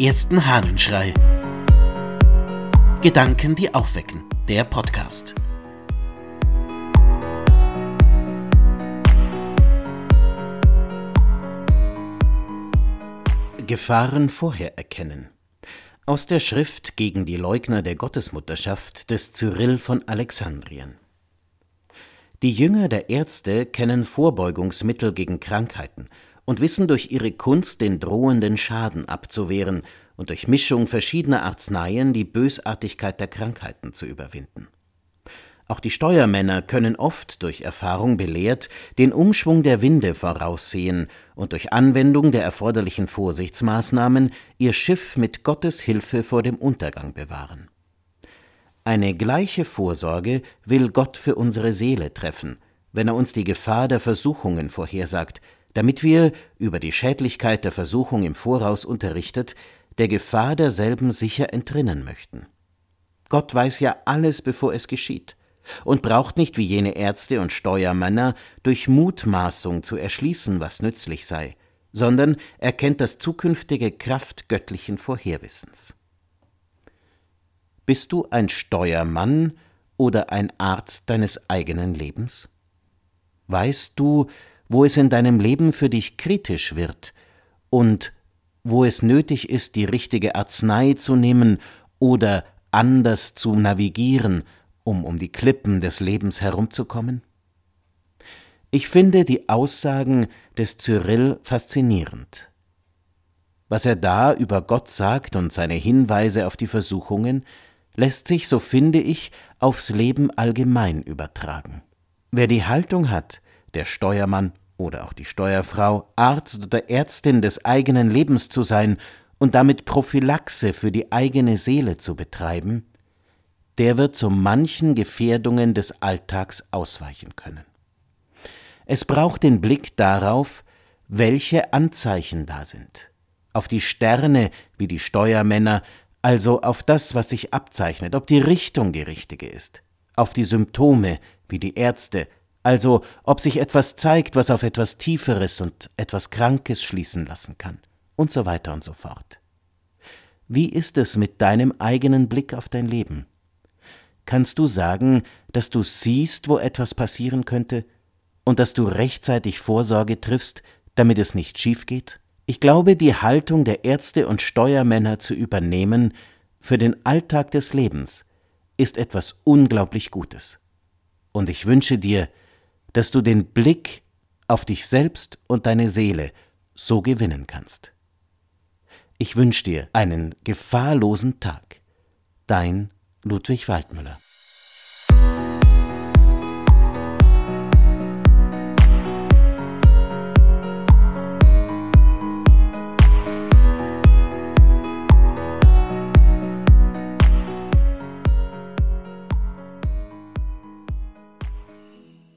ersten Hahnenschrei. Gedanken, die aufwecken. Der Podcast. Gefahren vorher erkennen. Aus der Schrift gegen die Leugner der Gottesmutterschaft des Cyril von Alexandrien. Die Jünger der Ärzte kennen Vorbeugungsmittel gegen Krankheiten und wissen durch ihre Kunst den drohenden Schaden abzuwehren und durch Mischung verschiedener Arzneien die Bösartigkeit der Krankheiten zu überwinden. Auch die Steuermänner können oft durch Erfahrung belehrt den Umschwung der Winde voraussehen und durch Anwendung der erforderlichen Vorsichtsmaßnahmen ihr Schiff mit Gottes Hilfe vor dem Untergang bewahren. Eine gleiche Vorsorge will Gott für unsere Seele treffen, wenn er uns die Gefahr der Versuchungen vorhersagt, damit wir, über die Schädlichkeit der Versuchung im Voraus unterrichtet, der Gefahr derselben sicher entrinnen möchten. Gott weiß ja alles, bevor es geschieht, und braucht nicht wie jene Ärzte und Steuermänner durch Mutmaßung zu erschließen, was nützlich sei, sondern erkennt das zukünftige Kraft göttlichen Vorherwissens. Bist du ein Steuermann oder ein Arzt deines eigenen Lebens? Weißt du, wo es in deinem Leben für dich kritisch wird und wo es nötig ist, die richtige Arznei zu nehmen oder anders zu navigieren, um um die Klippen des Lebens herumzukommen? Ich finde die Aussagen des Cyril faszinierend. Was er da über Gott sagt und seine Hinweise auf die Versuchungen, lässt sich, so finde ich, aufs Leben allgemein übertragen. Wer die Haltung hat, der Steuermann oder auch die Steuerfrau Arzt oder Ärztin des eigenen Lebens zu sein und damit Prophylaxe für die eigene Seele zu betreiben, der wird zu manchen Gefährdungen des Alltags ausweichen können. Es braucht den Blick darauf, welche Anzeichen da sind, auf die Sterne, wie die Steuermänner also auf das, was sich abzeichnet, ob die Richtung die richtige ist, auf die Symptome, wie die Ärzte, also ob sich etwas zeigt, was auf etwas Tieferes und etwas Krankes schließen lassen kann, und so weiter und so fort. Wie ist es mit deinem eigenen Blick auf dein Leben? Kannst du sagen, dass du siehst, wo etwas passieren könnte, und dass du rechtzeitig Vorsorge triffst, damit es nicht schief geht? Ich glaube, die Haltung der Ärzte und Steuermänner zu übernehmen für den Alltag des Lebens ist etwas unglaublich Gutes. Und ich wünsche dir, dass du den Blick auf dich selbst und deine Seele so gewinnen kannst. Ich wünsche dir einen gefahrlosen Tag. Dein Ludwig Waldmüller